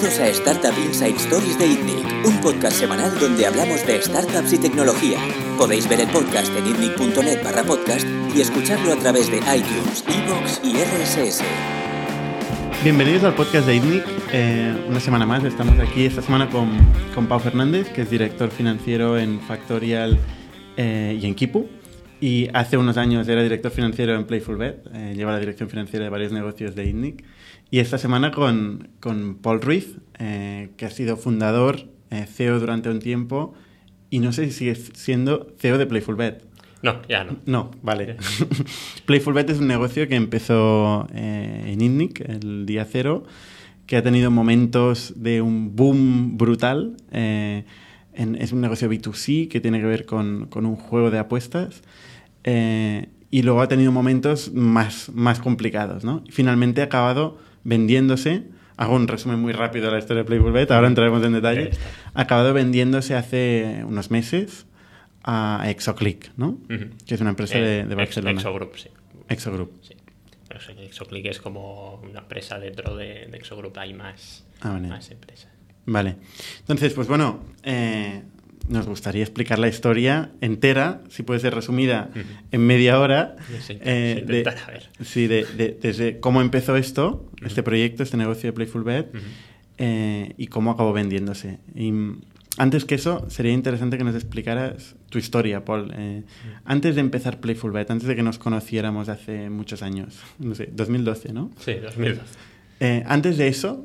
Bienvenidos a Startup Inside Stories de ITNIC, un podcast semanal donde hablamos de startups y tecnología. Podéis ver el podcast en itnic.net barra podcast y escucharlo a través de iTunes, Evox y RSS. Bienvenidos al podcast de ITNIC. Eh, una semana más, estamos aquí esta semana con, con Pau Fernández, que es director financiero en Factorial eh, y en Kipu. Y hace unos años era director financiero en Playfulbet, eh, lleva la dirección financiera de varios negocios de ITNIC. Y esta semana con, con Paul Ruiz, eh, que ha sido fundador, eh, CEO durante un tiempo, y no sé si sigue siendo CEO de Playfulbet. No, ya no. No, vale. Playfulbet es un negocio que empezó eh, en INNIC el día cero, que ha tenido momentos de un boom brutal. Eh, en- es un negocio B2C que tiene que ver con, con un juego de apuestas. y luego ha tenido momentos más, más complicados, ¿no? Finalmente ha acabado vendiéndose. Hago un resumen muy rápido de la historia de Playfulbet, ahora entraremos en detalle. Ha acabado vendiéndose hace unos meses a Exoclick, ¿no? Que es una empresa Eh, de, de Ex- Barcelona. Exogroup, sí. Exogroup. sí. Exoclick es como una empresa dentro de, de Exogroup, hay más, Ah, vale. más empresas. Vale. Entonces, pues bueno, eh, nos gustaría explicar la historia entera, si puede ser resumida en media hora. Sí, eh, de- a ver. sí, de, de- desde cómo empezó esto, este proyecto, este negocio de Playful Ujú. eh, y cómo acabó vendiéndose. Y antes que eso, sería interesante que nos explicaras tu historia, Paul. Eh, Antes de empezar Playful Bet, antes de que nos conociéramos hace muchos años, no sé, 2012, ¿no? Sí, 2012. Eh, antes de eso,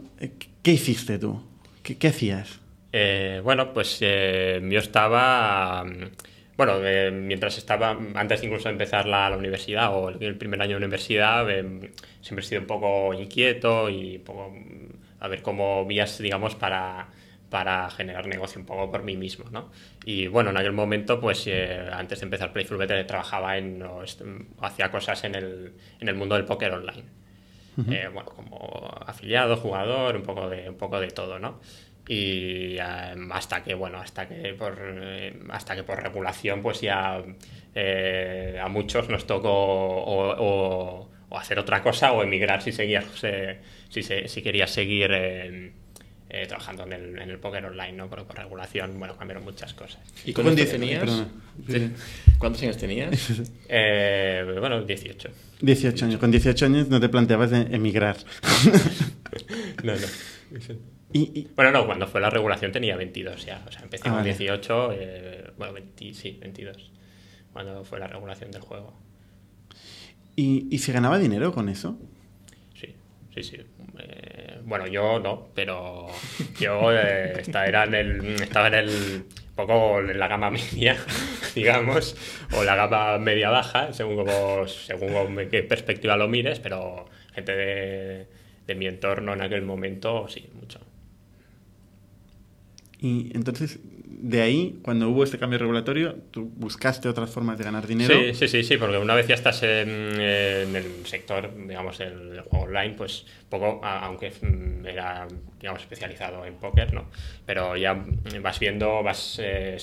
¿qué hiciste tú? ¿Qué, qué hacías? Eh, bueno, pues eh, yo estaba, mm, bueno, eh, mientras estaba, antes incluso de empezar la, la universidad o el, el primer año de universidad, eh, siempre he sido un poco inquieto y un poco mm, a ver cómo vías, digamos, para, para generar negocio un poco por mí mismo, ¿no? Y bueno, en aquel momento, pues eh, antes de empezar Playful Bet, eh, trabajaba en, o est- hacía cosas en el, en el mundo del póker online. Eh, bueno, como afiliado, jugador, un poco de, un poco de todo, ¿no? Y eh, hasta que, bueno, hasta que por eh, hasta que por regulación, pues ya eh, a muchos nos tocó o, o- o hacer otra cosa o emigrar si seguías eh, si, se- si querías seguir eh, eh, trabajando en el, en el póker online, ¿no? Porque por regulación, bueno, cambiaron muchas cosas. ¿Y Con cuántos tenías? Sí. ¿Cuántos años tenías? Eh, bueno, 18. 18 años. Con 18 años no te planteabas emigrar. No, no. y, y- Bueno, no, cuando fue la regulación tenía 22 ya. O sea, empecé Ah, con vale. 18, eh, bueno, 20, sí, 22. Cuando fue la regulación del juego. y- y se ganaba dinero con eso? Sí, sí, sí. Eh, bueno, yo no, pero yo eh, esta- era en el, estaba en el poco en la gama media, digamos, o la gama media baja, según como, según como qué perspectiva lo mires, pero gente de, de mi entorno en aquel momento, sí, mucho. Y entonces, de ahí, cuando hubo este cambio regulatorio, tú buscaste otras formas de ganar dinero. Sí, sí, sí, sí, porque una vez ya estás en, en el sector, digamos, del juego online, pues poco, aunque mm, era, digamos, especializado en póker, ¿no? Pero ya vas viendo, vas, eh,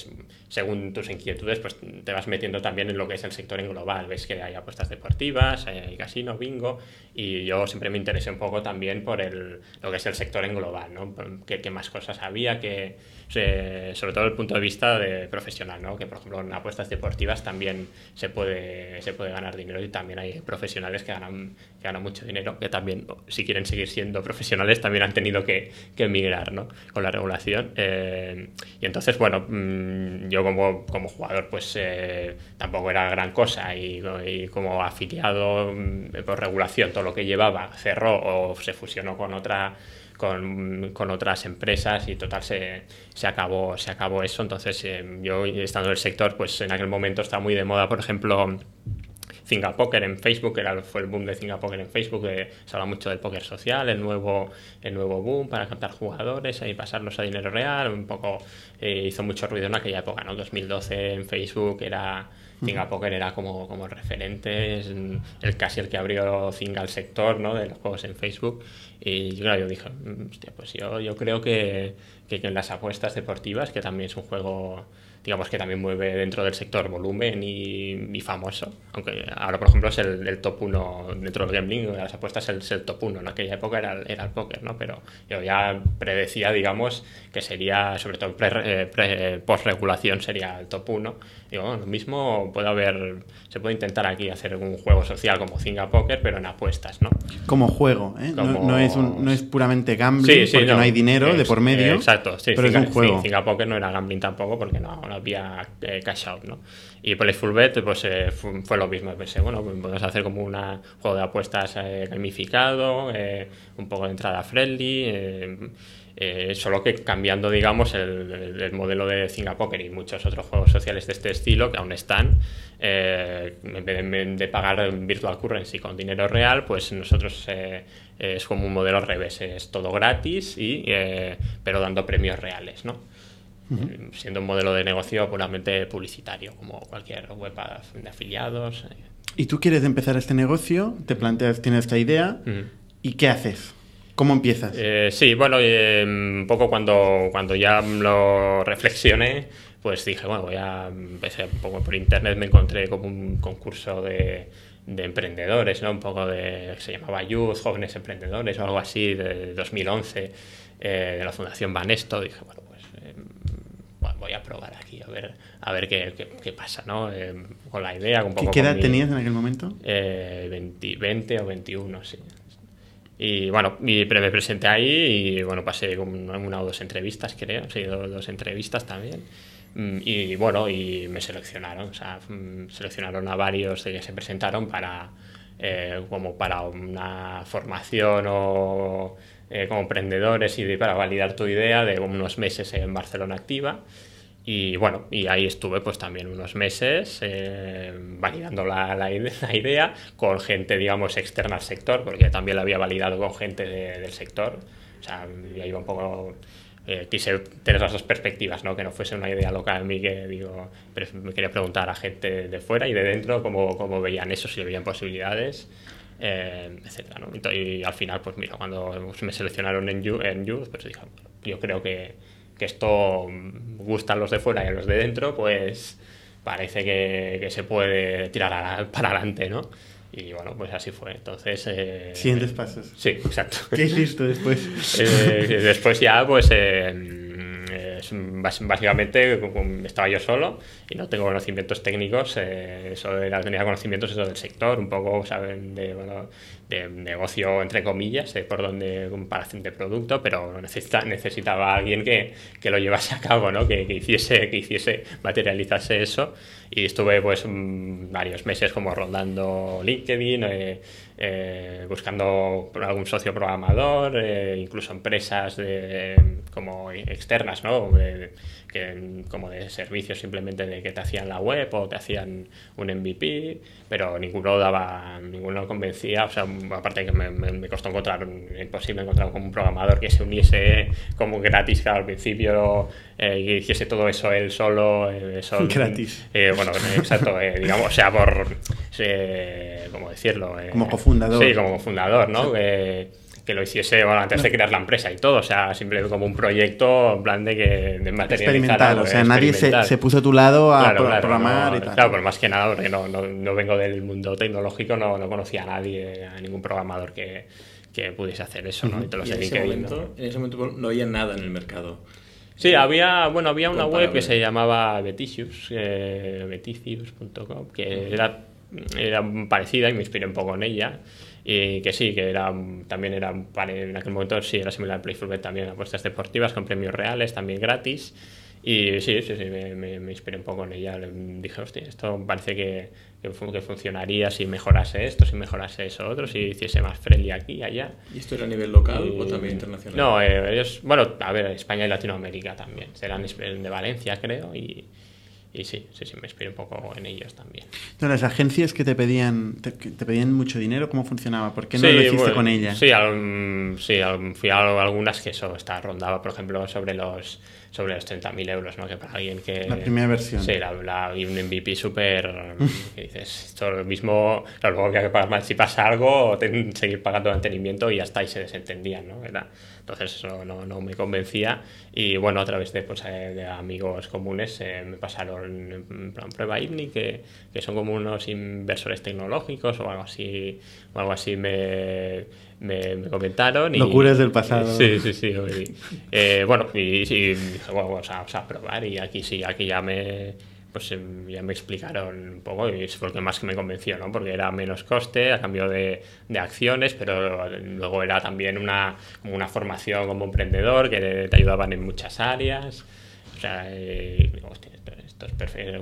según tus inquietudes, pues te vas metiendo también en lo que es el sector en global. Ves que hay apuestas deportivas, hay, casino, bingo, y yo siempre me interesé un poco también por el, lo que es el sector en global, ¿no? ¿Qué, qué más cosas había? Que, sobre todo desde el punto de vista de profesional, ¿no? Que por ejemplo en apuestas deportivas también se puede, se puede ganar dinero y también hay profesionales que ganan, que ganan mucho dinero, que también, si quieren seguir siendo profesionales, también han tenido que, que emigrar, ¿no? Con la regulación. Eh, y entonces, bueno, mm, yo como, como jugador, pues eh, tampoco era gran cosa y, y como afiliado mm, por regulación, todo lo que llevaba cerró o se fusionó con otra con, con otras empresas y total se, se acabó se acabó eso entonces eh, yo estando en el sector pues en aquel momento estaba muy de moda por ejemplo Poker en Facebook, era, fue el boom de Poker en Facebook, que se habla mucho del póker social, el nuevo, el nuevo boom para captar jugadores y pasarlos a dinero real, un poco eh, hizo mucho ruido en aquella época, ¿no? 2012 en Facebook era Zinga Poker era como, como referente, es el casi el que abrió Zinga al sector ¿no? de los juegos en Facebook. Y claro, yo dije, "Mm, hostia, pues yo, yo creo que, que, en las apuestas deportivas, que también es un juego digamos que también mueve dentro del sector volumen y, famoso. Aunque ahora, por ejemplo, es el, top 1 dentro del gambling, de las apuestas es el, top 1. En aquella época era, era el póker, ¿no? Pero yo ya predecía, digamos, que sería, sobre todo pre, pre, post-regulación, sería el top 1. Digo, lo mismo puede haber, se puede intentar aquí hacer un juego social como Zinga Poker, pero en apuestas, ¿no? Como juego, ¿eh? No, es no es puramente gambling, porque no, hay dinero de por medio. exacto, sí, pero es un juego. Zinga Poker no era gambling tampoco, porque no, había eh, cash out, ¿no? Y Playful Bet, pues eh, fue, lo mismo. Pensé, bueno, pues podemos hacer como un juego de apuestas eh, gamificado, un poco de entrada friendly eh, solo que cambiando, digamos, el, modelo de Poker y muchos otros juegos sociales de este estilo que aún están, eh, en vez de, pagar virtual currency con dinero real, pues nosotros eh, es como un modelo al revés, es todo gratis, y, pero dando premios reales, ¿no? Siendo un modelo de negocio puramente publicitario, como cualquier web de afiliados. Y tú quieres empezar este negocio, te planteas, tienes esta idea, ¿y qué haces? ¿Cómo empiezas? Eh, sí, bueno, eh, un poco cuando, cuando ya lo reflexioné, pues dije, bueno, voy a empecé un poco por internet, me encontré como un concurso de, de emprendedores, ¿no? Un poco de, se llamaba Youth, Jóvenes Emprendedores o algo así, de 2011, eh, de la Fundación Banesto. Dije, bueno, pues voy a probar aquí, a ver, a ver qué, qué, pasa, ¿no? con la idea, un poco ¿Qué edad tenías en aquel momento? 20, 20 o 21, sí. Y bueno, me presenté ahí y bueno, pasé una o dos entrevistas, creo, sí, dos, dos entrevistas también. Mm, y bueno, y me seleccionaron, o sea, mm, seleccionaron a varios de que se presentaron para, eh, como para una formación o eh, como emprendedores y para validar tu idea de unos meses en Barcelona Activa. Y bueno, y ahí estuve pues también unos meses eh, validando la, la, idea con gente, digamos, externa al sector, porque también la había validado con gente del sector. O sea, yo iba un poco... Eh, quise tener las dos perspectivas, ¿no? que no fuese una idea loca de mí que digo, pero me quería preguntar a gente de fuera y de dentro cómo, cómo veían eso, si veían posibilidades, eh, etc. ¿no? Y, al final, pues mira, cuando me seleccionaron en en Youth pues dije, yo creo que que esto gusta a los de fuera y a los de dentro, pues parece que, se puede tirar para adelante, ¿no? Y bueno, pues así fue. Entonces. Eh, Siguientes pasos. Sí, exacto. ¿Qué hiciste después? Eh, después ya, pues. Eh, básicamente estaba yo solo y no tengo conocimientos técnicos, eh, era, tenía conocimientos eso del sector, un poco saben de, de negocio entre comillas, por donde comparación de producto, pero necesita, necesitaba alguien que, que, lo llevase a cabo, ¿no? que, que, hiciese, que hiciese, materializase eso y estuve pues varios meses como rondando LinkedIn, eh, eh, buscando algún socio programador, eh, incluso empresas de, como externas, ¿no? Que, como de servicios simplemente de que te hacían la web o te hacían un MVP, pero ninguno daba, ninguno convencía, o sea, aparte que me, costó encontrar, imposible encontrar como un programador que se uniese como gratis al principio eh, y hiciese todo eso él solo. Eh, eso, gratis. Eh, bueno, exacto, digamos, o sea, por, ¿cómo decirlo? como cofundador. Sí, como cofundador, ¿no? Que lo hiciese antes de crear la empresa y todo, o sea, simplemente como un proyecto en plan de que de materializar o sea, nadie se, se, puso a tu lado a programar y tal. Claro, pero más que nada, porque no, no, no vengo del mundo tecnológico, no, no, conocía a nadie, a ningún programador que, que pudice hacer eso, ¿no? Y, te lo en, ese momento, en ese momento no había nada en el mercado. Sí, había, bueno, había una web que se llamaba Beticius, eh, beticius.com, que era, era parecida y me inspiré un poco en ella y que sí, que era, también era, en aquel momento sí, era similar a Playful también apuestas deportivas con premios reales, también gratis. Y sí, sí, sí, me, me, inspiré un poco en ella. Dije, hostia, esto parece que, que, funcionaría si mejorase esto, si mejorase eso otro, si hiciese más friendly aquí y allá. ¿Y esto era a nivel local o también internacional? No, eh, ellos, bueno, a ver, España y Latinoamérica también. Serán de Valencia, creo, y, y sí, sí, sí, me inspiré un poco en ellos también. las agencias que te pedían, te, pedían mucho dinero, ¿cómo funcionaba? ¿Por qué no lo hiciste con ellas? Sí, sí, fui a algunas que eso está rondaba, por ejemplo, sobre los sobre los 30.000 euros, ¿no? Que para alguien que... La primera versión. Sí, la, la, y un MVP súper... que dices, esto lo mismo, claro, luego había que pagar más si pasa algo, o ten- seguir pagando mantenimiento y ya está, y se desentendían, ¿no? Era- entonces eso no, no me convencía y bueno, a través de, pues, eh, de amigos comunes eh, me pasaron en plan prueba ITNI, que, que son como unos inversores tecnológicos o algo así, o algo así me, me, me comentaron. Y, Locuras del pasado. Sí, sí, sí. y, eh, bueno, y, y dije, bueno, vamos a, vamos a probar y aquí sí, aquí ya me pues em, ya me explicaron un poco y es lo que más que me convenció, ¿no? Porque era menos coste a cambio de, de acciones, pero luego era también una, una formación como emprendedor que te ayudaban en muchas áreas. O sea, eh, hostia,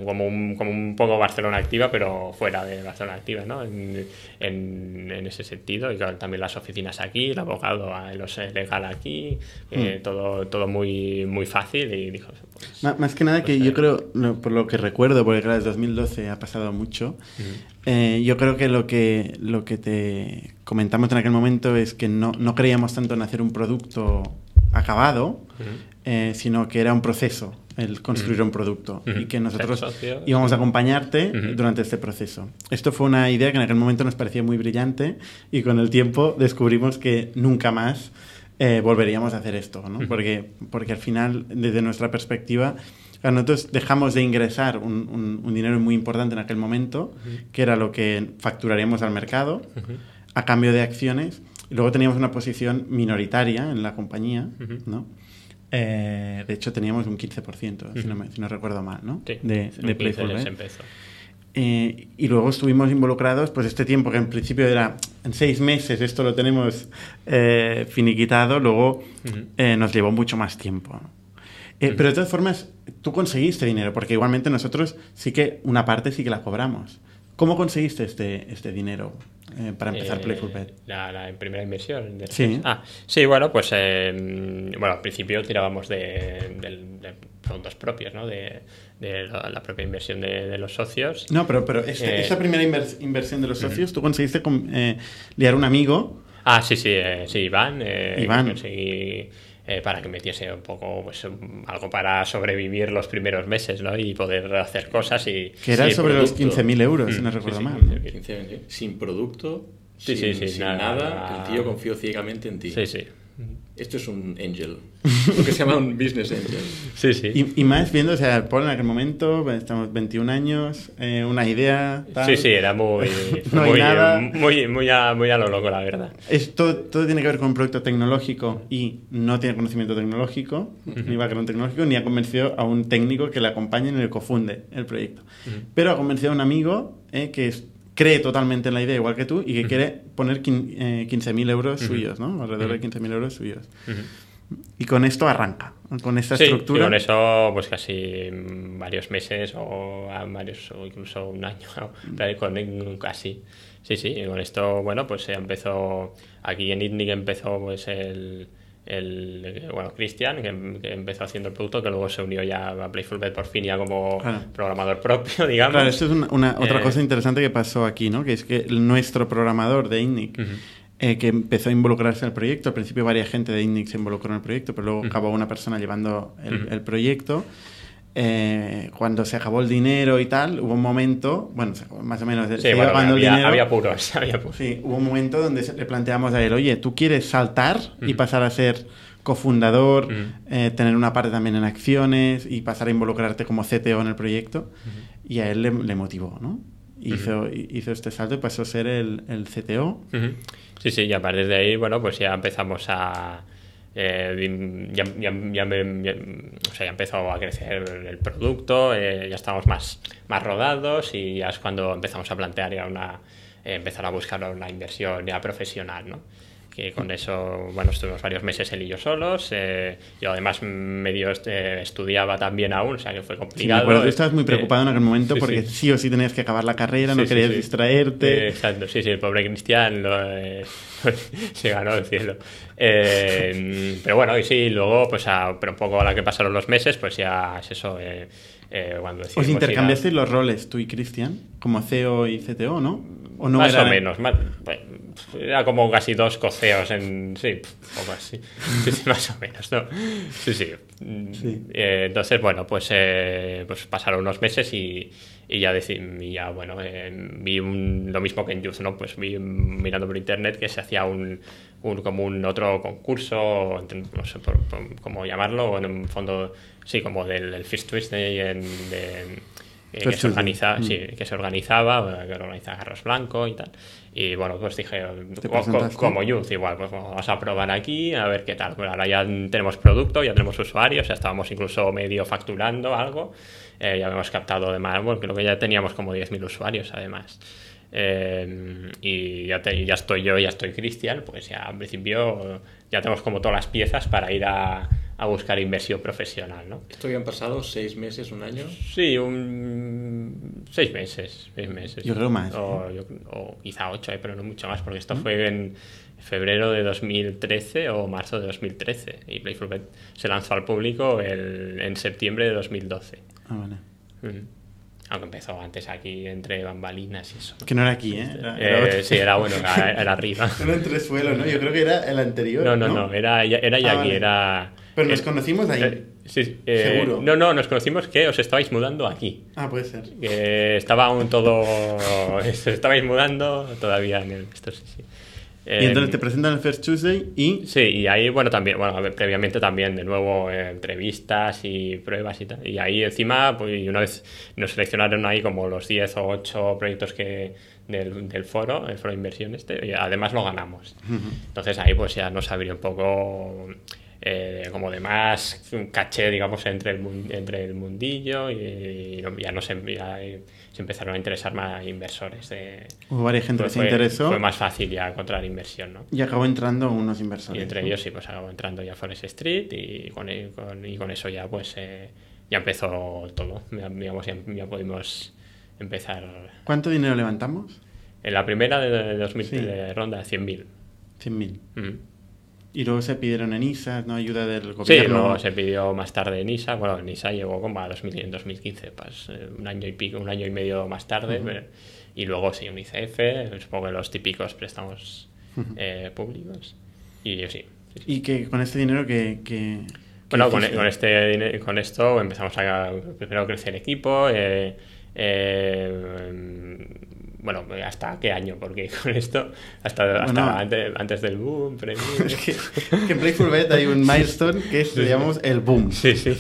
Como un, como un poco Barcelona Activa, pero fuera de Barcelona Activa, ¿no? En, en, en ese sentido. Y claro, también las oficinas aquí, el abogado eh, lo sé, legal aquí, eh, todo, todo muy, muy fácil. Y dijo, pues, Más que nada que Pues, yo eh, creo, no, por lo que recuerdo, porque claro, desde 2012 ha pasado mucho, eh, yo creo que lo, que lo que te comentamos en aquel momento es que no, no creíamos tanto en hacer un producto acabado, eh, sino que era un proceso el construir un producto y que nosotros íbamos a acompañarte durante este proceso. Esto fue una idea que en aquel momento nos parecía muy brillante y con el tiempo descubrimos que nunca más eh, volveríamos a hacer esto, ¿no? Porque, porque al final, desde nuestra perspectiva, nosotros dejamos de ingresar un, un- un dinero muy importante en aquel momento, que era lo que facturaríamos al mercado, a cambio de acciones, y luego teníamos una posición minoritaria en la compañía. ¿no? Eh, de hecho, teníamos un 15%, si, no me- si no recuerdo mal, ¿no? Sí, de, en de 15 Playful. Eh, y luego estuvimos involucrados, pues este tiempo que en principio era en seis meses, esto lo tenemos eh, finiquitado, luego nos llevó mucho más tiempo. Pero de todas formas, tú conseguiste dinero, porque igualmente nosotros sí que una parte sí que la cobramos. ¿Cómo conseguiste este, este dinero eh, para empezar Eh, Playful Bet? La, la primera inversión. de- Sí. Ah, sí, bueno, pues eh, bueno, al principio tirábamos de, de fondos propios, ¿no? De, la, la propia inversión de, los socios. No, pero, pero este- Eh, esta primera invers- inversión de los socios, tú conseguiste con- eh, liar un amigo. Ah, sí, sí, eh, sí, Iván. eh, Iván. conseguí, eh, para que metiese un poco, pues algo para sobrevivir los primeros meses, ¿no? Y poder hacer cosas y... Que era sobre los producto. 15.000 euros, si Mm, no sí, recuerdo sí, mal. sí, ¿no? sí. 15, 20, sin producto, Sí, sin, sí, sí, sin nada, nada, nada. el tío confió ciegamente en ti. Sí, sí. Esto es un angel. Lo que se llama un business angel. Sí, sí. Y, y más viendo, o sea, Paul en aquel momento, estamos 21 años, eh, una idea. tal. Sí, sí, era muy, No muy, nada. muy, muy, a, muy a lo loco, la verdad. Es, todo, todo tiene que ver con un proyecto tecnológico y no tiene conocimiento tecnológico, ni background tecnológico, ni ha convencido a un técnico que le acompañe en el cofunde el proyecto. Pero ha convencido a un amigo eh, que es- cree totalmente en la idea, igual que tú, y que quiere poner eh, 15.000 euros suyos, ¿no? Alrededor de 15.000 euros suyos. Y con esto arranca, con esta Sí, estructura. y con eso, pues casi varios meses o varios, o incluso un año, con, casi. Sí, sí, y con esto, bueno, pues se empezó, aquí en ITNIC empezó pues el, el bueno, Cristian, que, que empezó haciendo el producto, que luego se unió ya a Playful Bet por fin ya como Claro. programador propio, digamos. Claro, esto es una, una- otra Eh, cosa interesante que pasó aquí, ¿no? Que es que nuestro programador de INNIC, eh, que empezó a involucrarse en el proyecto, al principio varias gente de INNIC se involucró en el proyecto, pero luego acabó una persona llevando el proyecto. Eh, cuando se acabó el dinero y tal, hubo un momento, bueno, se más o menos, se Sí, iba bueno, acabando el había, dinero. había puros, había puros. Sí, hubo un momento donde se- le planteamos a él, oye, ¿tú quieres saltar y pasar a ser cofundador, Ujú. eh, tener una parte también en acciones y pasar a involucrarte como CTO en el proyecto? Y a él le, le motivó, ¿no? Hizo, hizo este salto y pasó a ser el, el CTO. Sí, sí, y a partir de ahí, bueno, pues ya empezamos a... eh, ya, ya- ya me- o sea, ya empezó a crecer el producto, eh, ya estábamos más, más rodados y ya es cuando empezamos a plantear ya una... eh, empezar a buscar una inversión ya profesional, ¿no? Que con eso, bueno, estuvimos varios meses él y yo solos. eh, yo además medio este, estudiaba también aún, o sea que fue Sí, me complicado. acuerdo, tú estabas muy Eh, preocupado en aquel momento sí, porque sí. sí. o sí tenías que acabar la carrera, no querías distraerte. Eh, exacto, sí, sí, el pobre Cristian lo, eh, se ganó el cielo. Eh, pero bueno, y sí, luego, pues a, pero un poco a la que pasaron los meses, pues ya es eso. eh, eh, cuando Os a- intercambiasteis los roles, tú y Cristian, como CEO y CTO, ¿no? ¿O no más era- o menos, más- era como casi dos coceos en. Sí, poco así. Sí, sí, más o menos, ¿no? Sí, sí. Sí. Eh, entonces, bueno, pues, eh, pues pasaron unos meses y, y ya, y ya bueno, eh, vi un- lo mismo que en Youth, ¿no? Pues vi mm, mirando por internet que se hacía un, un- como un otro concurso, no sé por- por cómo llamarlo, o en un fondo, sí, como del, First Tuesday en, de- eh, que, se organiza, Mm. sí, que se organizaba, que organiza Garros Blanco y tal. Y bueno, pues dije, ¿Te co- co- presentaste? como Youth, igual, pues vamos a probar aquí, a ver qué tal. Bueno, ahora ya tenemos producto, ya tenemos usuarios, ya estábamos incluso medio facturando algo. Eh, ya hemos captado además, bueno, creo que ya teníamos como 10.000 usuarios además. Eh, y ya, te- ya estoy yo, ya estoy Cristian, pues ya en principio ya tenemos como todas las piezas para ir a, a buscar inversión profesional, ¿no? Esto ya han pasado seis meses, un año. Sí, un seis meses, seis meses. Yo creo más, O, yo- o quizá ocho, eh, pero no mucho más, porque esto fue en febrero de 2013 o marzo de 2013 y Playful Bet se lanzó al público el- en septiembre de 2012. Ah, vale. Mm. Aunque empezó antes aquí entre bambalinas y eso. Que no era aquí, ¿eh? Era, Eh, era otro. sí, era bueno, era, era arriba. Era entre suelo, ¿no? Yo creo que era el anterior. No, no, no, era, ya- era ya Ah, aquí, vale. era... Pero nos eh, conocimos ahí. eh, sí, eh, Seguro. No, no, nos conocimos que os estabais mudando aquí. Ah, puede ser. estaba aún todo se estabais mudando todavía en el esto sí, sí. Y entonces Eh, te presentan el First Tuesday y... sí y ahí bueno también bueno a ver, previamente también de nuevo entrevistas y pruebas y tal y ahí encima pues y una vez nos seleccionaron ahí como los 10 o 8 proyectos que del, del foro el foro de inversión este y además lo ganamos entonces ahí pues ya nos abrió un poco eh, como de más caché, digamos, entre el, entre el mundillo y, y ya, no se, ya, se empezaron a interesar más inversores. De, Hubo varias gente que fue, se interesó fue más fácil ya encontrar inversión, ¿no? y acabó entrando unos Y inversores. entre ¿no? ellos sí, pues acabó entrando ya Forest Street y con, y con, y con eso ya pues eh, ya empezó todo. Ya, digamos, ya, ya pudimos empezar. ¿Cuánto dinero levantamos? En la primera de, de 2000 Sí. de ronda, 100.000. 100.000. Mm. Y luego se pidieron en ISA, ¿no? Ayuda del Sí, gobierno. luego se pidió más tarde en ISA. Bueno, en ISA llegó como a 2000, en 2015, pues, eh, un año y pico, un año y medio más tarde. y luego sí, un ICF, supongo que los típicos préstamos eh, públicos. Y sí. sí, sí. Y que con este dinero que... que Bueno, con, este, con esto empezamos a primero crecer el equipo. eh, eh, bueno, ¿hasta qué año? Porque con esto, hasta, hasta antes, antes del boom, Es que, que en Playful Bet hay un milestone que es, llamamos el boom. Sí, sí.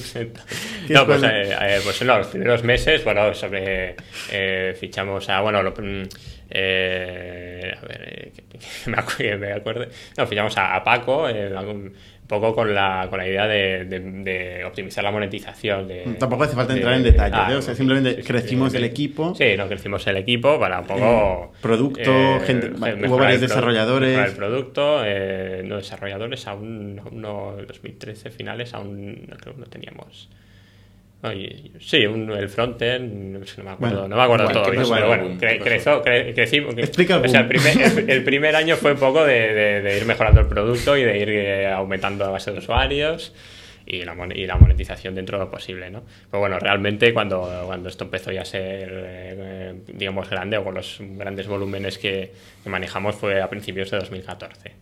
¿Qué No, pues, eh, eh, pues en los primeros meses, bueno, sobre eh, fichamos a, bueno, lo- mm, eh, a ver, eh, que, que me acu- que me acuerde. No, fichamos a, a Paco, eh, algún- poco con la, con la idea de, de- de optimizar la monetización. De, Tampoco hace falta entrar en detalles, ah, ¿eh? O sea, simplemente sí, sí, crecimos sí, el equipo. Sí, no, crecimos el equipo para un poco... Eh, producto, gente- hubo varios desarrolladores. el producto, eh, no desarrolladores, aún, no, en 2013 finales, aún no, creo que no teníamos. Sí, un- el frontend, no, me acuerdo, Bueno, no me acuerdo bueno, todo pero bueno, ¿Qué cre- creció, cre- crecimos. o sea, el primer, el, el primer año fue un poco de, de- de ir mejorando el producto y de ir eh, aumentando la base de usuarios y la, mon- y la monetización dentro de lo posible, ¿no? Pero bueno, realmente cuando, cuando esto empezó ya a ser, eh, digamos, grande o con los grandes volúmenes que, que manejamos fue a principios de 2014.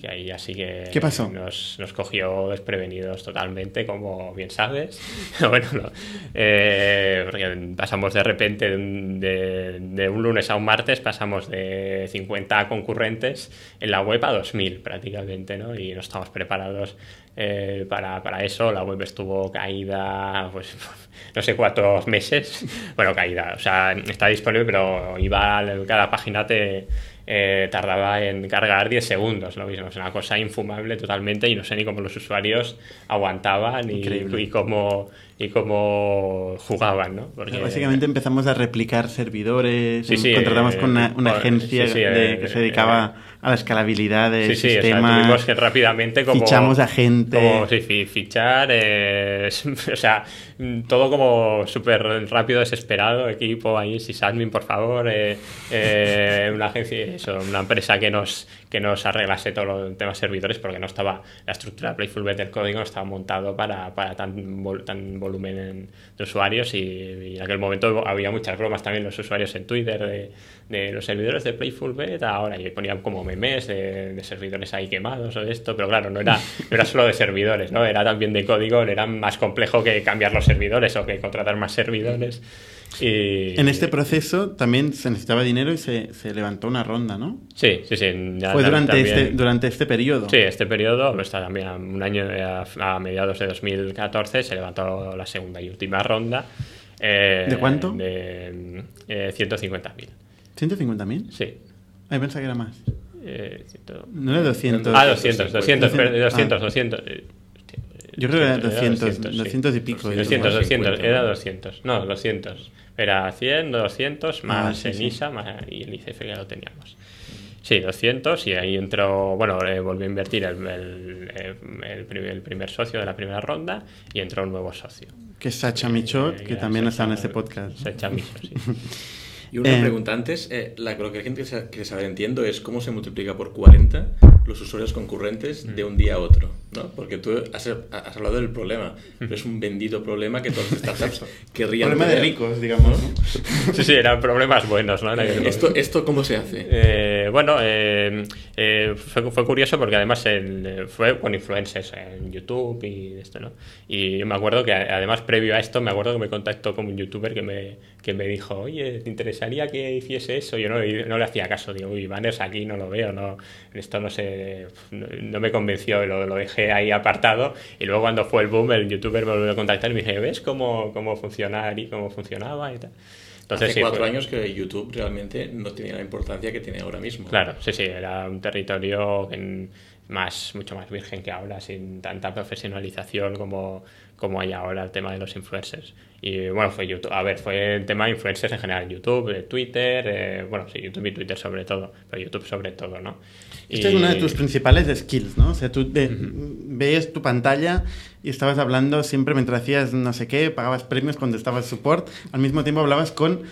Que ahí ya sí que ¿Qué pasó? Nos, nos cogió desprevenidos totalmente, como bien sabes. bueno, no. Eh, porque pasamos de repente de un, de- de un lunes a un martes, pasamos de 50 concurrentes en la web a 2000 prácticamente, ¿no? Y no estamos preparados eh, para, para eso. La web estuvo caída, pues no sé cuántos meses. Bueno, caída, o sea, está disponible, pero iba cada página te eh, tardaba en cargar 10 segundos, lo mismo. Es una cosa infumable totalmente y no sé ni cómo los usuarios aguantaban y, cómo y cómo jugaban, ¿no? Porque Básicamente empezamos a replicar servidores, Sí, sí, contratamos eh, con una, una agencia sí, de- eh, que se dedicaba a la escalabilidad del Sí, sí, o sea, sistema. tuvimos que rápidamente como... fichamos a gente. Como, sí, fi- fichar, eh, o sea, todo como súper rápido, desesperado, equipo ahí, sysadmin, por favor, eh, eh, una agencia, eso, una empresa que nos, que nos arreglase todos los temas servidores porque no estaba, la estructura de Playful Bet del código no estaba montado para, para tan, vol- tan volumen en- de usuarios y, en aquel momento había muchas bromas también los usuarios en Twitter de, de los servidores de Playful Beta ahora y ponían como memes de, de servidores ahí quemados o de esto, pero claro, no era, no era solo de servidores, ¿no? Era también de código, era más complejo que cambiar los servidores o que contratar más servidores. Y, En este proceso también se necesitaba dinero y se, se levantó una ronda, ¿no? Sí, sí, sí. ya Fue durante también- este, durante este periodo. Sí, este periodo, está también un año a, a mediados de 2014, se levantó la segunda y última ronda. eh, ¿De cuánto? De eh, 150.000. ¿150.000? Sí. Ay, pensaba que era más. Eh, ciento- No era 200. Ah, 200, 200, Ah. per- 200, 200. eh, hostia, Yo creo que era 200, 200, 200 y pico. 200, 200, 250, era ¿no? 200. No, 200. Era 100, 200, más Ah, sí, el sí. ISA más, y el ICF que lo teníamos. Sí, 200 y ahí entró, bueno, eh, volvió a invertir el, el, el primer, el primer socio de la primera ronda y entró un nuevo socio. Que es Sacha Michot, Eh, que ya, también Sacha- está en este podcast. Sacha Michot, sí. Y una Eh, pregunta antes, eh, la, lo que la gente quiere saber, entiendo, es cómo se multiplica por 40 los usuarios concurrentes de un día a otro, ¿no? Porque tú has, has hablado del problema, pero es un bendito problema que todas las startups querrían Problema de ricos, digamos. Sí, sí, eran problemas buenos, ¿no? Momento. ¿Esto, ¿Esto cómo se hace? Eh, bueno, eh, eh, fue, fue curioso porque además el- eh, fue con influencers en YouTube y esto, ¿no? Y yo me acuerdo que además previo a esto me acuerdo que me contactó con un youtuber que me, que me dijo, oye, ¿te interesaría que hiciese eso? Yo no, no le hacía caso, digo, uy, banners aquí no lo veo, no, esto no sé, no, no me convenció lo, lo dejé ahí apartado. Y luego cuando fue el boom, el youtuber me volvió a contactar y me dije, ¿ves cómo, cómo funcionar y cómo funcionaba y tal? Entonces, Hace sí, cuatro fue- años que YouTube realmente no tenía la importancia que tiene ahora mismo. Claro, sí, sí, era un territorio en- más, mucho más virgen que ahora, sin tanta profesionalización como, como hay ahora el tema de los influencers. Y bueno, fue YouTube, a ver, fue el tema de influencers en general, YouTube, eh, Twitter, eh, bueno, sí, YouTube y Twitter sobre todo, pero YouTube sobre todo, ¿no? Esta Y- es una de tus principales skills, ¿no? O sea, tú de- ves tu pantalla y estabas hablando siempre mientras hacías no sé qué, pagabas premios cuando estabas support, al mismo tiempo hablabas con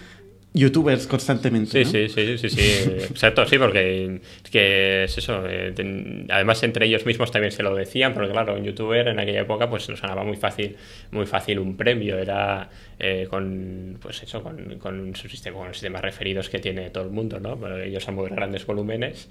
youtubers constantemente. Sí, ¿no? sí, sí, sí, sí, exacto, sí, porque es que es eso. eh, ten- además, entre ellos mismos también se lo decían, porque claro, un youtuber en aquella época pues nos sonaba muy fácil, muy fácil un premio, era eh, con, pues eso, con, con su sistema, con los sistemas referidos que tiene todo el mundo, ¿no? Pero ellos a muy grandes volúmenes.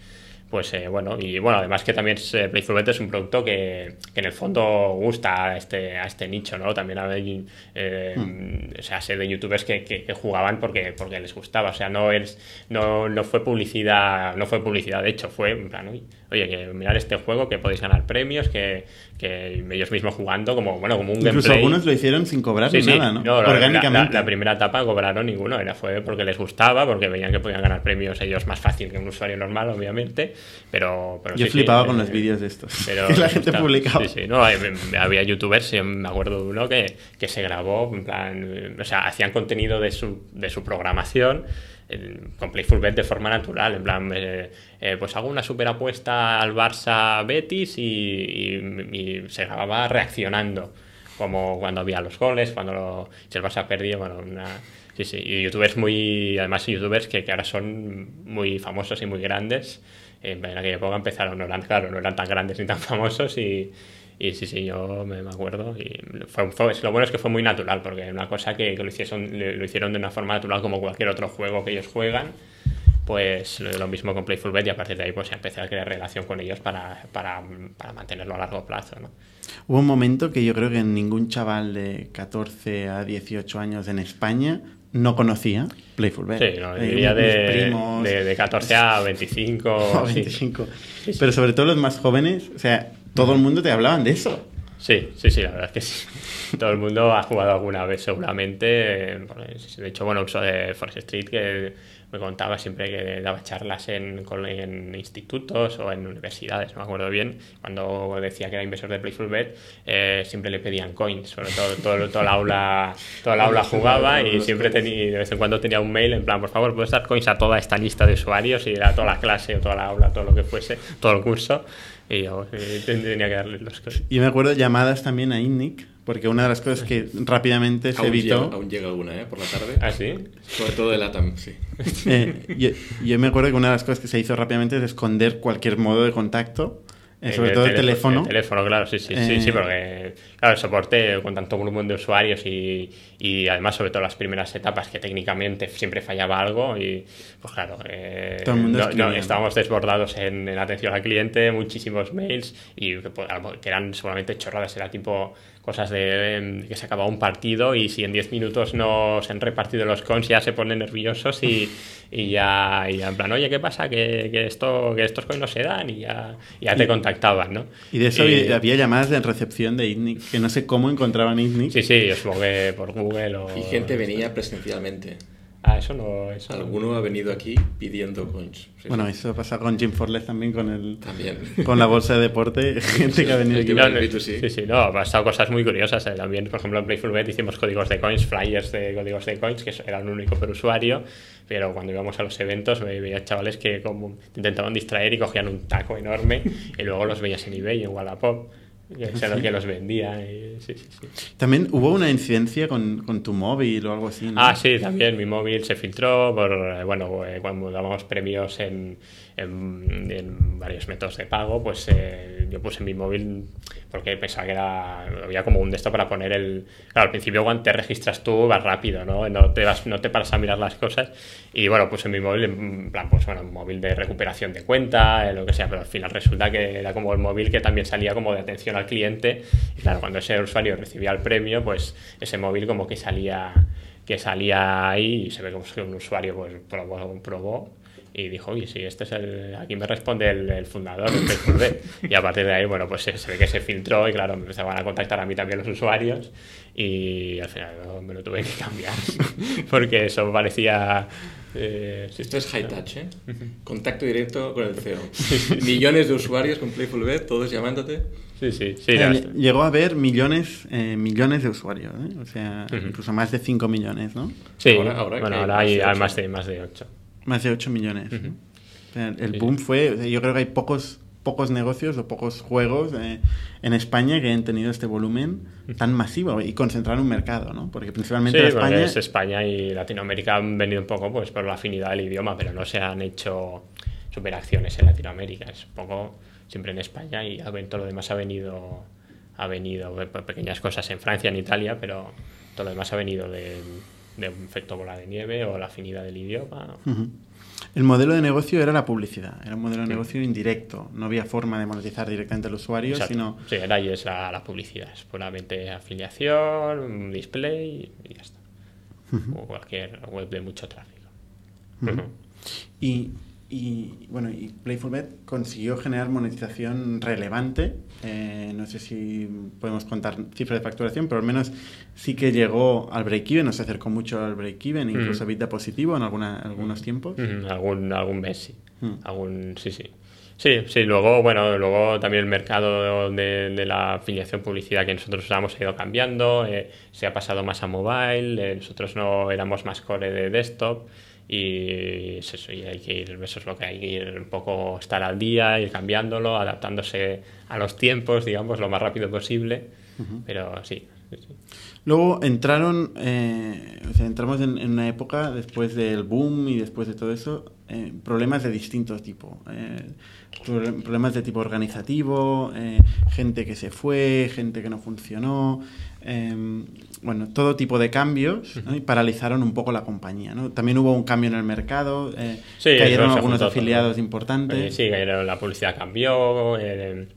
Pues eh, bueno, y bueno, además que también es, eh, Playful Bet es un producto que, que en el fondo gusta a este, a este nicho, ¿no? También hay, eh, o sea, sé de youtubers que, que, que jugaban porque, porque les gustaba, o sea, no es, no, no fue publicidad, no fue publicidad, de hecho, fue en plan, oye, que mirar este juego, que podéis ganar premios, que, que ellos mismos jugando como, bueno, como un Incluso gameplay. algunos lo hicieron sin cobrar Sí, ni sí. nada, ¿no? No, la- la- Orgánicamente. La, la primera etapa cobraron ninguno, era fue porque les gustaba, porque veían que podían ganar premios ellos más fácil que un usuario normal, obviamente, pero... pero Yo sí, flipaba sí, con eh, los vídeos de estos. pero que la gente está- publicaba. Sí, sí, no, hay- había youtubers, me acuerdo de uno que, que se grabó, en plan, eh, o sea, hacían contenido de su, de su programación eh, con Playful Bet de forma natural, en plan, eh, eh, pues hago una super apuesta al Barça Betis y, y- y se grababa reaccionando, como cuando había los goles, cuando lo- si el Barça perdía, bueno, una... Sí, sí, y youtubers muy, además youtubers que, que ahora son muy famosos y muy grandes, en aquella época empezaron, no eran, claro, no eran tan grandes ni tan famosos y, y sí, sí, yo me, acuerdo. Y fue, fue- lo bueno es que fue muy natural, porque una cosa que, que lo, hicieron, lo hicieron de una forma natural como cualquier otro juego que ellos juegan, pues lo mismo con Playful Bet y a partir de ahí pues empecé a crear relación con ellos para, para, para mantenerlo a largo plazo, ¿no? Hubo un momento que yo creo que ningún chaval de 14 a 18 años en España no conocía Playful Bet. Sí, no, Eh, diría de, primos, de, de 14 a 25. o sí. 25. Pero sobre todo los más jóvenes, o sea, todo el mundo te hablaban de eso. Sí, sí, sí, la verdad es que sí. Todo el mundo ha jugado alguna vez seguramente. sí, De hecho, bueno, uso de Forest Street que me contaba siempre que daba charlas en, en institutos o en universidades, no me acuerdo bien. Cuando decía que era inversor de Playful Bet, eh, siempre le pedían coins, sobre todo, todo, toda el aula, toda el aula jugaba y siempre tenía, de vez en cuando tenía un mail en plan, por favor, puedes dar coins a toda esta lista de usuarios y a toda la clase o toda la aula, todo lo que fuese, todo el curso. Y yo eh, tenía que darle los coins. Y me acuerdo llamadas también a INNIC, porque una de las cosas que rápidamente se Aún evitó... llega, aún llega alguna, ¿eh? Por la tarde. ¿Ah, sí? Sobre todo de LATAM, sí. Eh, yo, yo me acuerdo que una de las cosas que se hizo rápidamente es esconder cualquier modo de contacto Eh, sobre todo el teléfono. El teléfono, claro, sí, sí, sí, sí, Eh, porque, claro, el soporte con tanto volumen de usuarios y, y además, sobre todo las primeras etapas que técnicamente siempre fallaba algo y, pues claro, eh, Todo el mundo no- no, estábamos desbordados en, en atención al cliente, muchísimos mails y que, pues, que eran seguramente chorradas, era tipo cosas de em, que se acababa un partido y si en 10 minutos no se han repartido los cons ya se ponen nerviosos y, y ya, y ya en plan, oye, ¿qué pasa? Que, que esto, que estos coins no se dan y ya, ya te contactaban, ¿no? Y de eso había llamadas de recepción de ITNIC, que no sé cómo encontraban ITNIC. Sí, sí, yo supongo que por Google o... Y gente venía presencialmente. Ah, eso no... Eso no- Alguno ha venido aquí pidiendo coins. Sí, Bueno, sí. eso pasa con Jim Forless también, con el También. con la bolsa de deporte, gente que ha venido aquí. No, no, en B2C. sí, sí, no, ha pasado cosas muy curiosas. eh, También, por ejemplo, en Playfulbet hicimos códigos de coins, flyers de códigos de coins, que eran un único por usuario, pero cuando íbamos a los eventos ve- veía chavales que como intentaban distraer y cogían un taco enorme y luego los veías en eBay y en Wallapop, que es los que los vendía. y- sí, sí, sí. También hubo una incidencia con, con tu móvil o algo así, ¿no? Ah, sí, también mi móvil se filtró por, eh, bueno, eh, cuando dábamos premios en, en- en varios métodos de pago, pues eh, yo puse mi móvil porque pensaba que era, había como un de esto para poner el... Claro, al principio cuando te registras tú vas rápido, ¿no? No te, vas, no te paras a mirar las cosas y bueno, puse mi móvil en plan, pues bueno, un móvil de recuperación de cuenta, eh, lo que sea, pero al final resulta que era como el móvil que también salía como de atención al cliente. Y claro, cuando ese usuario recibía el premio, pues ese móvil como que salía que salía ahí y se ve como que un usuario pues probó, probó y dijo, oye, sí, este es el, aquí me responde el, el fundador del Facebook y a partir de ahí, bueno, pues se, se ve que se filtró y claro, me empezaban a contactar a mí también los usuarios y al final me lo tuve que cambiar porque eso parecía... eh, Esto es high touch, ¿eh? Contacto directo con el CEO. Millones de usuarios con Playfulbet, todos llamándote. sí, sí, sí, Eh, llegó a haber millones, eh, millones de usuarios, ¿eh? o sea, incluso más de 5 millones, ¿no? Sí, Ahora- ahora bueno, ahora hay hay, más de más de, más de 8. Más de 8 millones. ¿no? O sea, el Sí. boom fue, o sea, yo creo que hay pocos pocos negocios o pocos juegos eh, en España que hayan tenido este volumen tan masivo y concentrar un mercado, ¿no? Porque principalmente Sí, porque España... es España y Latinoamérica han venido un poco pues por la afinidad del idioma, pero no se han hecho superacciones en Latinoamérica. Es un poco siempre en España y todo lo demás ha venido ha venido pequeñas cosas en Francia, en Italia, pero todo lo demás ha venido de, de un efecto bola de nieve o la afinidad del idioma. El modelo de negocio era la publicidad, era un modelo de negocio indirecto, no había forma de monetizar directamente al usuario, Exacto. sino... Sí, era y es la, la publicidad, es puramente afiliación, un display y ya está. O cualquier web de mucho tráfico. Y, y, bueno, y Playfulbet consiguió generar monetización relevante. Eh, no sé si podemos contar cifras de facturación, pero al menos sí que llegó al break-even, nos acercó mucho al break-even, incluso Mm. EBITDA positivo en alguna, algunos tiempos. Ujú, Algún, algún mes, sí. Mm. Algún, sí, sí. Sí, sí, luego, bueno, luego también el mercado de, de la afiliación publicidad que nosotros usamos ha ido cambiando, eh, se ha pasado más a mobile, eh, nosotros no éramos más core de desktop y es eso, y hay que ir, eso es lo que hay que ir un poco estar al día, ir cambiándolo, adaptándose a los tiempos, digamos, lo más rápido posible, pero sí, sí, sí. Luego entraron, eh, o sea, entramos en, en una época después del boom y después de todo eso, eh, problemas de distinto tipo. eh, proble- problemas de tipo organizativo, eh, gente que se fue, gente que no funcionó, bueno, todo tipo de cambios ¿no? y paralizaron un poco la compañía. ¿no? También hubo un cambio en el mercado, eh, Sí, cayeron algunos afiliados Eh, importantes. sí, que la publicidad cambió. eh,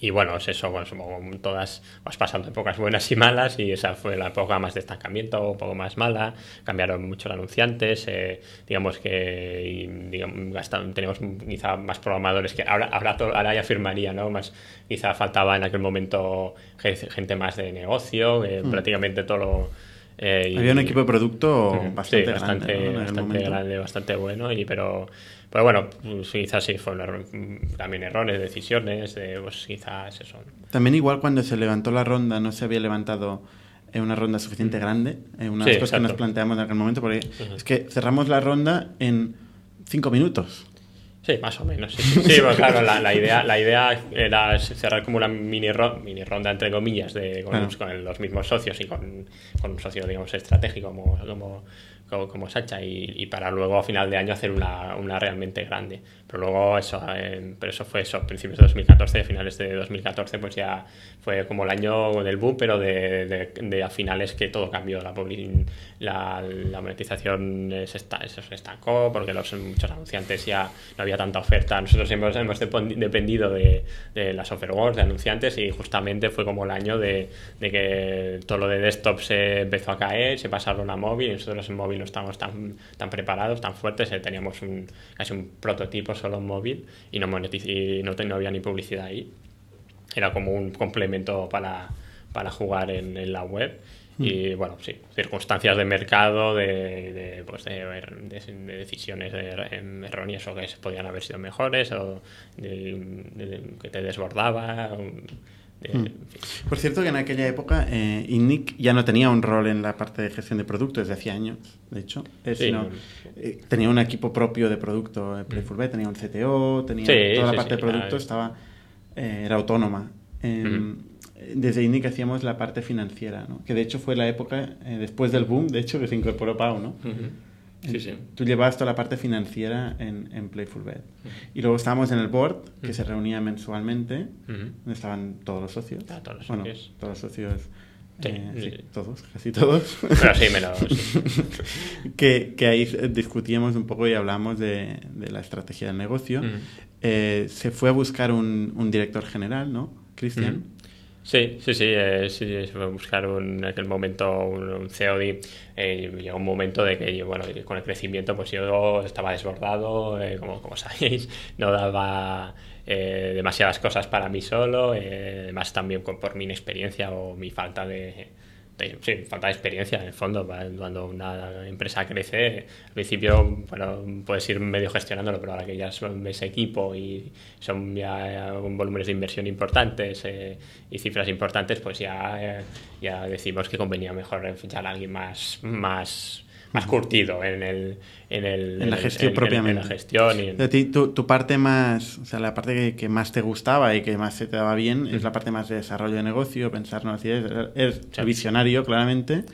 y bueno, es eso, pues, como todas vas pasando épocas buenas y malas, y esa fue la época más de estancamiento, un poco más mala. Cambiaron muchos anunciantes, eh, digamos que digamos, gastan- tenemos quizá más programadores que ahora, ahora, to- ahora ya firmaría, ¿no? Más, quizá faltaba en aquel momento ge- gente más de negocio, eh, prácticamente todo lo. Eh, y-. Había un equipo de producto bastante, sí, bastante, grande, bastante momento. grande, bastante bueno, y pero, pero bueno, pues quizás sí fueron también errores, decisiones, de, pues quizás eso. También igual cuando se levantó la ronda no se había levantado en una ronda suficiente grande, en una de las cosas que nos exacto. planteamos en aquel momento, porque es que cerramos la ronda en cinco minutos. Sí, más o menos. Sí, sí. Sí, pues claro, la, la idea, la idea era cerrar como una mini, ro- mini ronda, entre comillas, de, con, con los mismos socios y con, con un socio, digamos, estratégico como, como, como, Sacha y, para luego a final de año hacer una, una realmente grande. Pero luego eso, eh, pero eso fue eso, principios de 2014, finales de 2014, pues ya fue como el año del boom, pero de, de, a finales que todo cambió. La, la, la monetización se, está, se estancó porque los, muchos anunciantes ya no había tanta oferta. Nosotros hemos, hemos dependido de, de las offer de anunciantes y justamente fue como el año de, de que todo lo de desktop se empezó a caer, se pasaron a móvil y nosotros en móvil no estábamos tan, tan preparados, tan fuertes, eh, teníamos un, casi un prototipo solo en móvil y no, y no, no, había ni publicidad ahí. Era como un complemento para, para jugar en, en la web. Mm. Y bueno, sí, circunstancias de mercado, de, de, pues de, de decisiones em, erróneas o que podían haber sido mejores, o que te desbordaba. Mm. Por cierto que en aquella época eh, INNIC ya no tenía un rol en la parte de gestión de productos desde hace años, de hecho, eh, sino, eh, tenía un equipo propio de producto, Playful B, tenía un CTO, tenía toda la parte de producto, estaba, era autónoma. Em, desde INNIC hacíamos la parte financiera, ¿no? que de hecho fue la época después del boom, de hecho, que se incorporó Pau, ¿no? Sí, sí. Tú llevabas toda la parte financiera en, en Playful Bed. Y luego estábamos en el board, que se reunía mensualmente, donde estaban todos los socios. Ah, todos los bueno, socios. todos los socios. Eh, todos, casi todos. Pero sí, menos. que, que, ahí discutíamos un poco y hablamos de, de la estrategia del negocio. Eh, se fue a buscar un, un director general, ¿no? Cristian. Sí, sí, sí, eh, sí, fue buscar un, en aquel momento un, COD. Eh, llegó un momento de que, bueno, con el crecimiento, pues yo estaba desbordado, eh, como, como sabéis, no daba eh, demasiadas cosas para mí solo, además también por mi inexperiencia o mi falta de, sí, falta de experiencia en el fondo. Cuando una empresa crece, al principio bueno, puedes ir medio gestionándolo, pero ahora que ya son ese equipo y son ya volúmenes de inversión importantes eh, y cifras importantes, pues ya, eh, ya decimos que convenía mejor fichar a alguien más, más más curtido en el en, el, en la gestión propiamente. En, la gestión y de ti, tu, tu, parte más, o sea, la parte que, que, más te gustaba y que más se te daba bien es la parte más de desarrollo de negocio, pensar nuevas ideas, eres sí. visionario claramente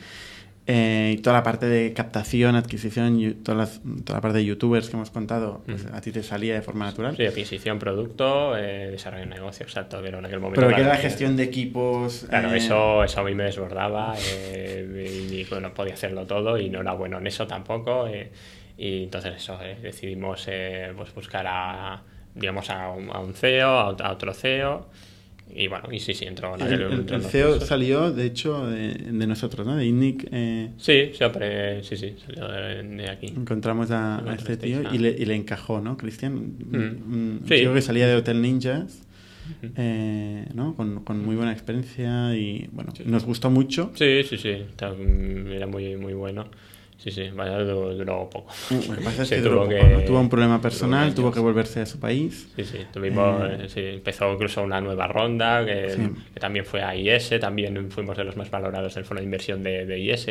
eh, y toda la parte de captación, adquisición, toda la, toda la parte de youtubers que hemos contado, pues a ti te salía de forma natural. Sí, adquisición, producto, eh, desarrollo de negocio, exacto. Pero en aquel momento. Pero que era la gestión de equipos. Claro, eh... eso, eso a mí me desbordaba eh, y, y, bueno, podía hacerlo todo y no era bueno en eso tampoco. Eh, y entonces eso, decidimos pues buscar a, digamos, a un, a un CEO, a otro CEO y bueno, y sí, sí, entró. El, el, el CEO salió, de hecho, de, de, nosotros, ¿no? De INNIC. Eh... Sí, siempre, sí, sí, salió de, de aquí. Encontramos a, a este tío y le, y le, encajó, ¿no, Cristian? Mm. Un sí. tío que salía de Hotel Ninjas. Eh, ¿no? con, con, muy buena experiencia y bueno, sí. nos gustó mucho. Sí, sí, sí, era muy, muy bueno. Sí, sí, vaya, duró, poco. Lo que pasa es que, tuvo, que... ¿no? tuvo un problema personal, tuvo que volverse a su país. Sí, sí, tuvimos, eh... sí, empezó incluso una nueva ronda que, sí. que, también fue a IS, también fuimos de los más valorados del fondo de inversión de, de IS.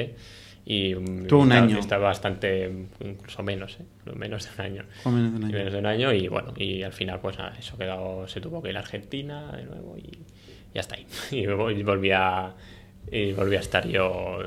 Y tuvo un año. Estaba bastante, incluso menos, ¿eh? menos de un año. O menos de un año. Menos de un año y bueno, y al final pues nada, eso quedó, se tuvo que ir a Argentina de nuevo y ya está ahí. Y volví a y volví a estar yo.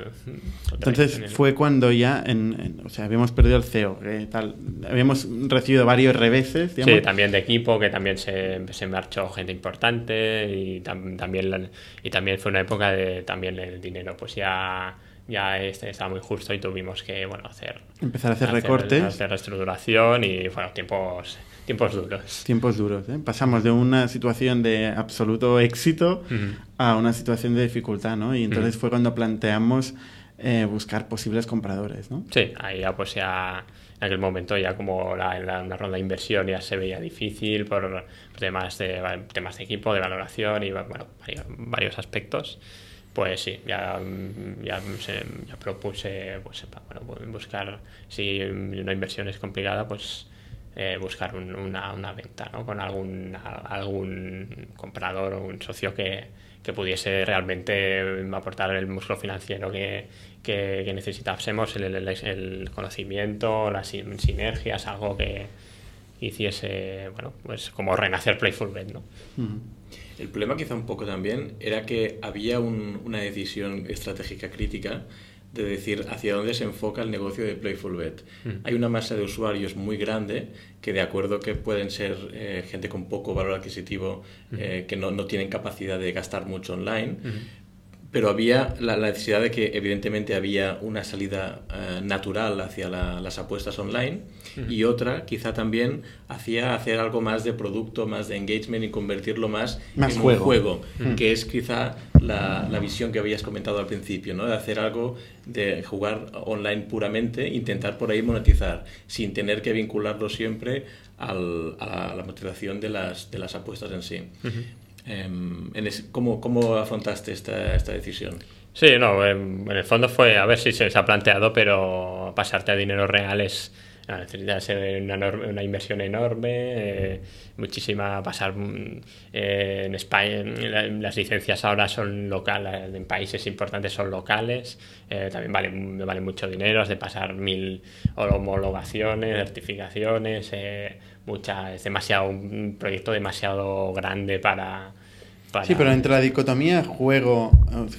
Entonces fue cuando ya, en, en, o sea, habíamos perdido el CEO, que tal, habíamos recibido varios reveses. Digamos. Sí, también de equipo, que también se, se marchó gente importante y tam, también, y también fue una época de también el dinero, pues ya ya este estaba muy justo y tuvimos que bueno hacer empezar a hacer, hacer recortes hacer reestructuración y bueno tiempos tiempos duros tiempos duros ¿eh? pasamos de una situación de absoluto éxito uh -huh. a una situación de dificultad no y entonces uh -huh. fue cuando planteamos eh, buscar posibles compradores no sí ahí ya pues ya en aquel momento ya como la, la, una ronda de inversión ya se veía difícil por temas de temas de equipo de valoración y bueno varios aspectos pues sí, ya, ya, se, ya propuse pues, bueno, buscar, si una inversión es complicada, pues eh, buscar un, una, una, venta ¿no? con algún, algún comprador o un socio que, que pudiese realmente aportar el músculo financiero que, que, que necesitásemos, el, el, el, conocimiento, las sinergias, algo que hiciese, bueno, pues como renacer Playful Bet, ¿no? Uh -huh. El problema quizá un poco también era que había un, una decisión estratégica crítica de decir hacia dónde se enfoca el negocio de Playful Bet. Hay una masa de usuarios muy grande que de acuerdo que pueden ser eh, gente con poco valor adquisitivo, eh, que no, no, tienen capacidad de gastar mucho online, pero había la, necesidad de que evidentemente había una salida eh, natural hacia las apuestas online y otra quizá también hacia hacer algo más de producto, más de engagement y convertirlo más, más en juego. un juego, que es quizá la, la, visión que habías comentado al principio, ¿no? de hacer algo de jugar online puramente, intentar por ahí monetizar, sin tener que vincularlo siempre al, a la motivación de las, de las apuestas en sí. En ese, ¿cómo, ¿Cómo afrontaste esta, esta decisión? Sí, no, en, el fondo fue a ver si se, se ha planteado, pero pasarte a dinero real es necesitas una, inversión enorme, eh, muchísima pasar eh, en España, las licencias ahora son locales, en países importantes son locales, eh, también vale, vale mucho dinero, has de pasar mil homologaciones, certificaciones, mucha, es demasiado, un proyecto demasiado grande para, para... Sí, pero entre la dicotomía juego,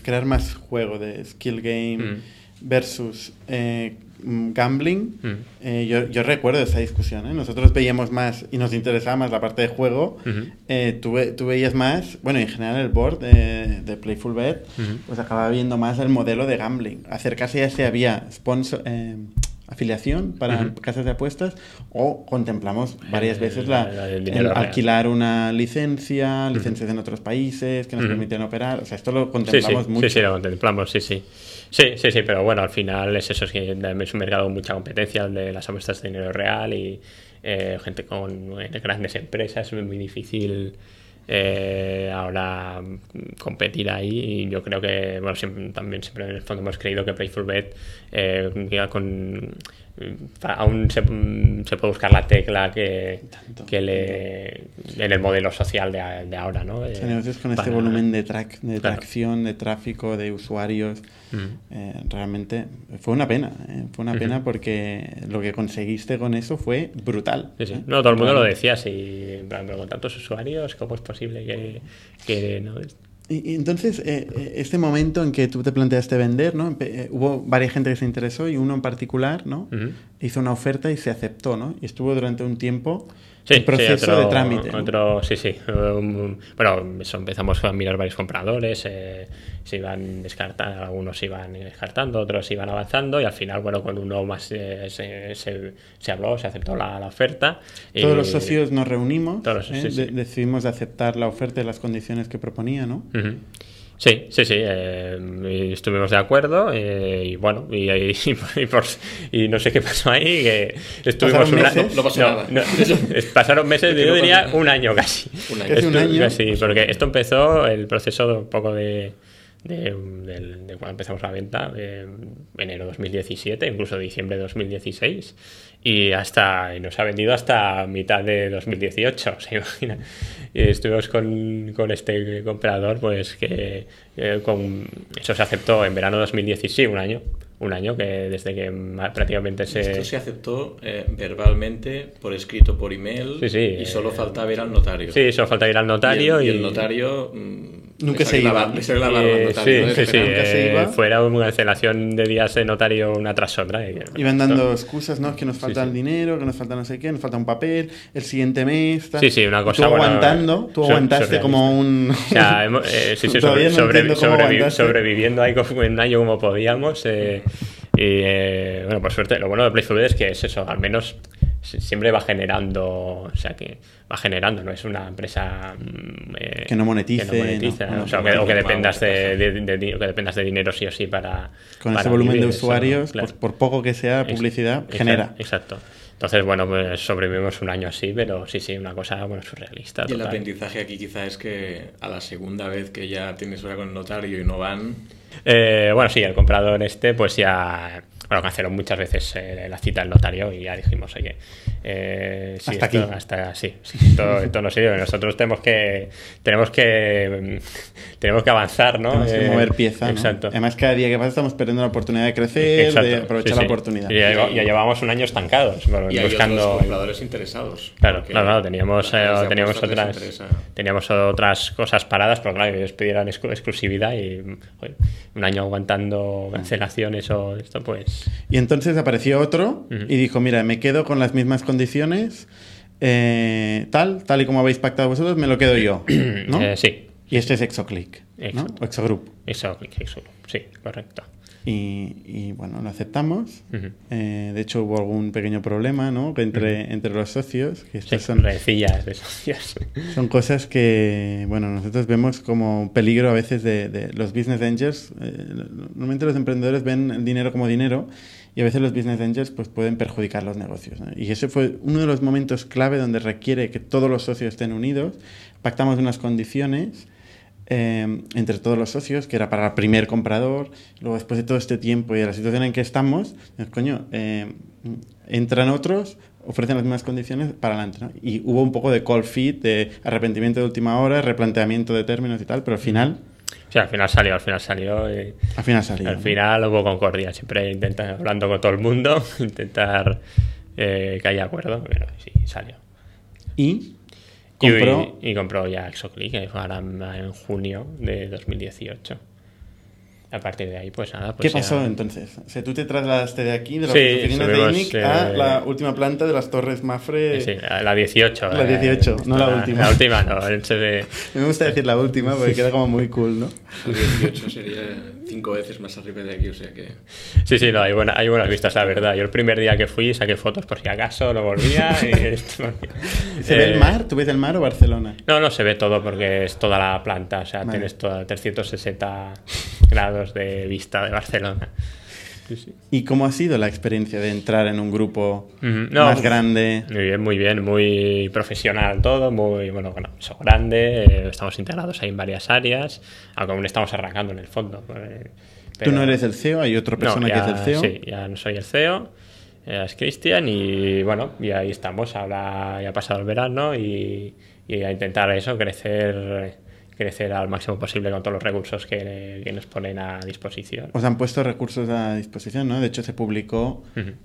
crear más juego de skill game mm. versus eh, gambling, mm. eh, yo, yo, recuerdo esa discusión. ¿eh? Nosotros veíamos más y nos interesaba más la parte de juego. Uh -huh. eh, tú, tú, veías más, bueno, en general el board de, de Playful Bet, uh -huh. pues acababa viendo más el modelo de gambling. Acercarse ya se había sponsor, eh, afiliación para uh -huh. casas de apuestas o contemplamos varias veces la, el alquilar una licencia, licencias en otros países que nos permiten operar. O sea, esto lo contemplamos sí, sí. mucho. Sí, sí, lo contemplamos, sí, sí. Sí, sí, sí, pero bueno, al final es eso, es que es un mercado con mucha competencia, el de las apuestas de dinero real y eh, gente con eh, grandes empresas, es muy difícil eh, ahora competir ahí y yo creo que, bueno, siempre, también siempre en el fondo hemos creído que Playful Bet eh, con aún se, se, puede buscar la tecla que, que le en el modelo social de, de ahora, ¿no? O sea, negocios con Para, este volumen de, track, de claro. tracción, de tráfico, de usuarios, uh -huh. eh, realmente fue una pena, eh, fue una uh -huh. pena porque lo que conseguiste con eso fue brutal. Sí, sí. ¿eh? No, todo el mundo lo decía, si, pero con tantos usuarios, ¿cómo es posible que, que no? Y, entonces, eh, este momento en que tú te planteaste vender, ¿no? Eh, hubo varias gente que se interesó y uno en particular, ¿no? Uh -huh. Hizo una oferta y se aceptó, ¿no? Y estuvo durante un tiempo sí, proceso sí, otro, de trámite. Otro, sí, sí. Um, bueno, eso, empezamos a mirar varios compradores, eh, se iban descartando, algunos iban descartando, otros iban avanzando y al final, bueno, con uno más eh, se, se, se, habló, se aceptó la, la oferta. Todos y, los socios nos reunimos, todos, ¿eh? sí. De decidimos aceptar la oferta y las condiciones que proponía, ¿no? Uh -huh. Sí, sí, sí, eh, estuvimos de acuerdo eh, y bueno, y, y, y, por, y, no sé qué pasó ahí, que estuvimos ¿Pasaron meses? No, no pasó nada. No, pasaron meses, yo diría un año casi. Un año. Esto, un año? Casi, porque esto empezó el proceso de un poco de, de, de, de, cuando empezamos la venta, eh, enero 2017, incluso diciembre de 2016, y hasta y nos ha vendido hasta mitad de 2018, se imagina. Y estuvimos con, con este comprador, pues que eh, con, eso se aceptó en verano 2016, un año, un año que desde que prácticamente se... Esto se aceptó eh, verbalmente, por escrito, por email, sí, sí, y solo eh, faltaba ir al notario. Sí, solo faltaba ir al notario y... y el, y el notario... Mmm, Nunca se iba. Le salió la barba eh, notario, sí, sí, sí, Nunca se iba. eh, fuera una cancelación de días de notario una tras otra. Y, Iban dando excusas, ¿no? Que nos falta el dinero, que nos falta no sé qué, nos falta un papel, el siguiente mes. Tal. Sí, sí, una cosa. Tú bueno, aguantando, tú aguantaste como un. O sea, hemos, eh, sí, sí, sobre, no sobre, sobrevi sobreviviendo ahí como un año como podíamos. Eh, y eh, bueno, por suerte, lo bueno de Playful es que es eso, al menos siempre va generando, o sea que va generando, no es una empresa eh, que no monetice, que no monetice no, o, sea, que, o, que, dependas de, de, de, de, que dependas de dinero sí o sí para con para ese volumen vivir, de usuarios, eso, claro. por, por, poco que sea publicidad, exacto, genera. Exacto. Entonces, bueno, pues sobrevivimos un año así, pero sí, sí, una cosa bueno, surrealista. Y el aprendizaje aquí quizá es que a la segunda vez que ya tienes hora con el notario y no van, eh, bueno, sí, el comprador este, pues ya. Bueno, canceló muchas veces eh, la cita del notario y ya dijimos, oye, eh, sí, Hasta esto- aquí. hasta sí, sí, esto, esto no sirve. Nosotros tenemos que, tenemos que, mm, tenemos que avanzar, ¿no? Tenemos que Eh, mover pieza. ¿no? Exacto. Además, cada día que pasa estamos perdiendo la oportunidad de crecer, Exacto, de aprovechar sí, la oportunidad. Y ya, ya llevamos un año estancados, bueno, Y hay buscando. otros compradores interesados. Claro, claro, claro, teníamos, eh, teníamos otras teníamos otras cosas paradas, pero claro, ellos pidieron exclu- exclusividad y un año aguantando cancelaciones o esto, pues Y entonces apareció otro y dijo, mira, me quedo con las mismas condiciones, eh, tal, tal y como habéis pactado vosotros, me lo quedo yo. ¿no? eh, sí, Y este es Exoclick, ¿no? Exacto. O Exogroup. eso, eso, sí, correcto. Y, y, bueno, lo aceptamos. Ujú. Eh, de hecho, hubo algún pequeño problema ¿no? entre, entre los socios. Que Sí, son, rencillas de socios. son cosas que bueno, nosotros vemos como peligro a veces de, de los business angels. Eh, normalmente los emprendedores ven el dinero como dinero y a veces los business angels pues, pueden perjudicar los negocios. ¿no? Y ese fue uno de los momentos clave donde requiere que todos los socios estén unidos. Pactamos unas condiciones eh, entre todos los socios, que era para el primer comprador. Luego, después de todo este tiempo y de la situación en que estamos, coño, eh, entran otros, ofrecen las mismas condiciones para adelante. ¿no? Y hubo un poco de cold feet, de arrepentimiento de última hora, replanteamiento de términos y tal, pero al final, O sea, al final salió, al final salió. y al final salió. al final hubo concordia. Siempre intentar hablando con todo el mundo, intentar eh, que haya acuerdo, pero sí, salió. Y- compró. Y, compró ya Exoclick, que fue ahora en junio de 2018. A partir de ahí, pues nada. ¿Qué Pues ya- pasó entonces? O sea, tú te trasladaste de aquí, de las Sí, oficinas de INIC, a eh, la última planta de las Torres Mafre. Sí, la la 18. La 18, no la última. La última, no. el CD. Me gusta decir la última porque queda como muy cool, ¿no? El 18 sería cinco veces más arriba de aquí, o sea que... Sí, sí, no, hay, buena- hay buenas vistas, la verdad. Yo el primer día que fui saqué fotos por si acaso, no volvía. y esto, ¿Se ve Eh, el mar? ¿Tú ves el mar o Barcelona? No, no se ve todo porque es toda la planta, o sea, Vale. tienes toda 360 grados de vista de Barcelona. Sí, sí. ¿Y cómo ha sido la experiencia de entrar en un grupo Ujú, no, más grande? Muy bien, muy bien, muy profesional todo, muy, bueno, bueno, eso grande, eh, estamos integrados ahí en varias áreas, aunque aún estamos arrancando en el fondo. eh, Tú pero- no eres el CEO, hay otra No, persona ya- que es el CEO. Sí, ya no soy el CEO, es Cristian y bueno, y ahí estamos, ahora ya ha pasado el verano y, y a intentar eso, crecer crecer al máximo posible con todos los recursos que, que nos ponen a disposición. Os han puesto recursos a disposición, ¿no? De hecho, se publicó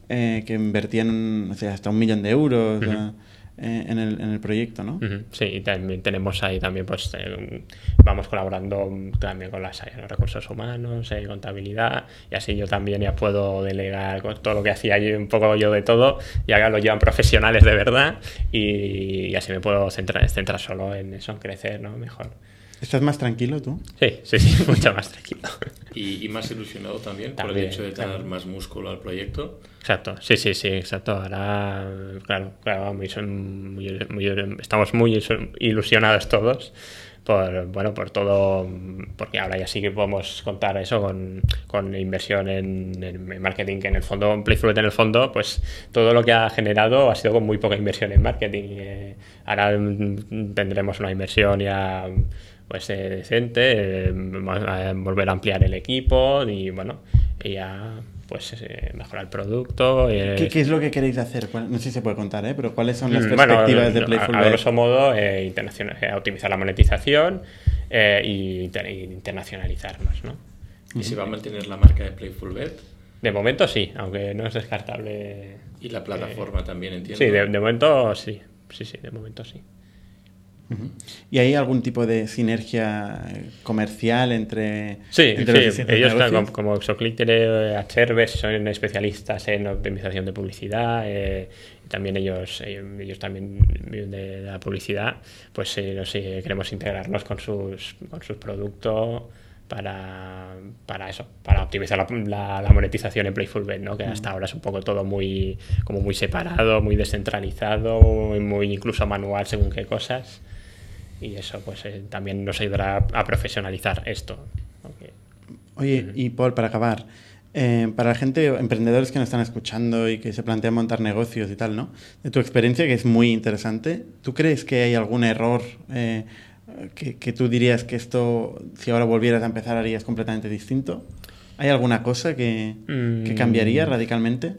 eh, que invertían o sea, hasta un millón de euros eh, eh, en, el, en el proyecto, ¿no? Sí, y también tenemos ahí también, pues eh, vamos colaborando también con las áreas de recursos humanos, contabilidad, y así yo también ya puedo delegar todo lo que hacía yo, un poco yo de todo, y ahora lo llevan profesionales de verdad, y, y así me puedo centrar, centrar solo en eso, en crecer, ¿no? Mejor. ¿Estás más tranquilo tú? Sí, sí, sí, mucho más tranquilo. Y, y más ilusionado también, por el hecho de dar también. más músculo al proyecto. Exacto, sí, sí, sí, exacto. Ahora, claro, claro, muy, son muy- muy- estamos muy ilusionados todos por, bueno, por todo, porque ahora ya sí que podemos contar eso con, con inversión en, en marketing, que en el fondo, en Playfluent en el fondo, pues todo lo que ha generado ha sido con muy poca inversión en marketing. Eh, ahora mm, tendremos una inversión ya pues eh, decente, eh, a volver a ampliar el equipo y bueno, y ya pues eh, mejorar el producto. eh, ¿Qué, qué es lo que queréis hacer? ¿Cuál- No sé si se puede contar, ¿eh? Pero ¿cuáles son las Mm, bueno, perspectivas de a- Playful a, Bet? grosso modo, eh, internacional- eh, optimizar la monetización eh, y, inter- y internacionalizarnos, ¿no? Y se va a mantener la marca de Playful Bet De momento sí, aunque no es descartable. y la plataforma también, entiendo. Sí, de, de momento sí. Sí, sí, de momento sí. ¿Y hay algún tipo de sinergia eh, comercial entre, Sí, entre los sí, distintos ellos negocios? como, como Exoclick tiene Cherves, son especialistas en optimización de publicidad, eh, y también ellos, ellos, ellos también viven de, la publicidad, pues eh, no sé, queremos integrarnos con sus, con sus productos para, para eso, para optimizar la, la- la monetización en Playful Bet, ¿no? que hasta ahora es un poco todo muy, como muy separado, muy descentralizado, muy incluso manual según qué cosas. Y eso pues eh, también nos ayudará a, a profesionalizar esto. Oye, y Paul, para acabar, eh, para la gente, emprendedores que nos están escuchando y que se plantean montar negocios y tal, ¿no? De tu experiencia, que es muy interesante, ¿tú crees que hay algún error eh, que, que tú dirías que esto, si ahora volvieras a empezar, harías completamente distinto? ¿Hay alguna cosa que, que Mm. cambiaría radicalmente?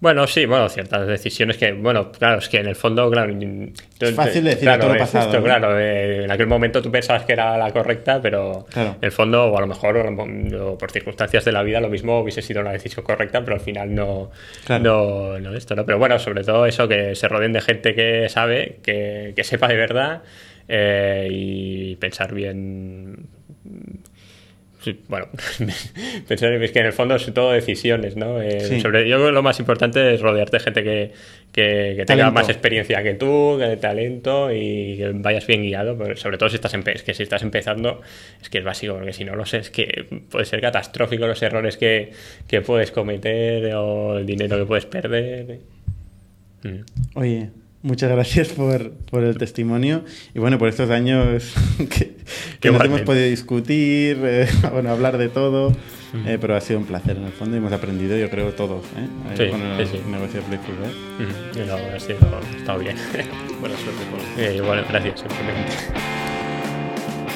Bueno, sí, bueno, ciertas decisiones que, bueno, claro, es que en el fondo, claro. Es fácil decir a todo lo pasado, ¿no? claro, eh, en aquel momento tú pensabas que era la correcta, pero Claro. en el fondo, o a lo mejor o por circunstancias de la vida, lo mismo hubiese sido la decisión correcta, pero al final no, Claro. no, no esto, ¿no? Pero bueno, sobre todo eso, que se rodeen de gente que sabe, que, que sepa de verdad eh, y pensar bien Sí, bueno, pensar es que en el fondo es todo decisiones, ¿no? Eh, Sí. sobre, yo creo que lo más importante es rodearte de gente que, que, que tenga más experiencia que tú, que talento y que vayas bien guiado, pero sobre todo si estás, es que si estás empezando, es que es básico, porque si no lo sé, es que puede ser catastrófico los errores que, que puedes cometer o el dinero que puedes perder. Mm. Oye, muchas gracias por, por el testimonio y bueno, por estos años que, que nos hemos podido discutir, eh, bueno, hablar de todo, eh, pero ha sido un placer en el fondo y hemos aprendido, yo creo, todos, ¿eh? Sí, con el sí, sí. negocio de Playful, ¿eh? Mm. No, ha sido, ha estado bien. Buena suerte, Paul. Eh, bueno, gracias, simplemente.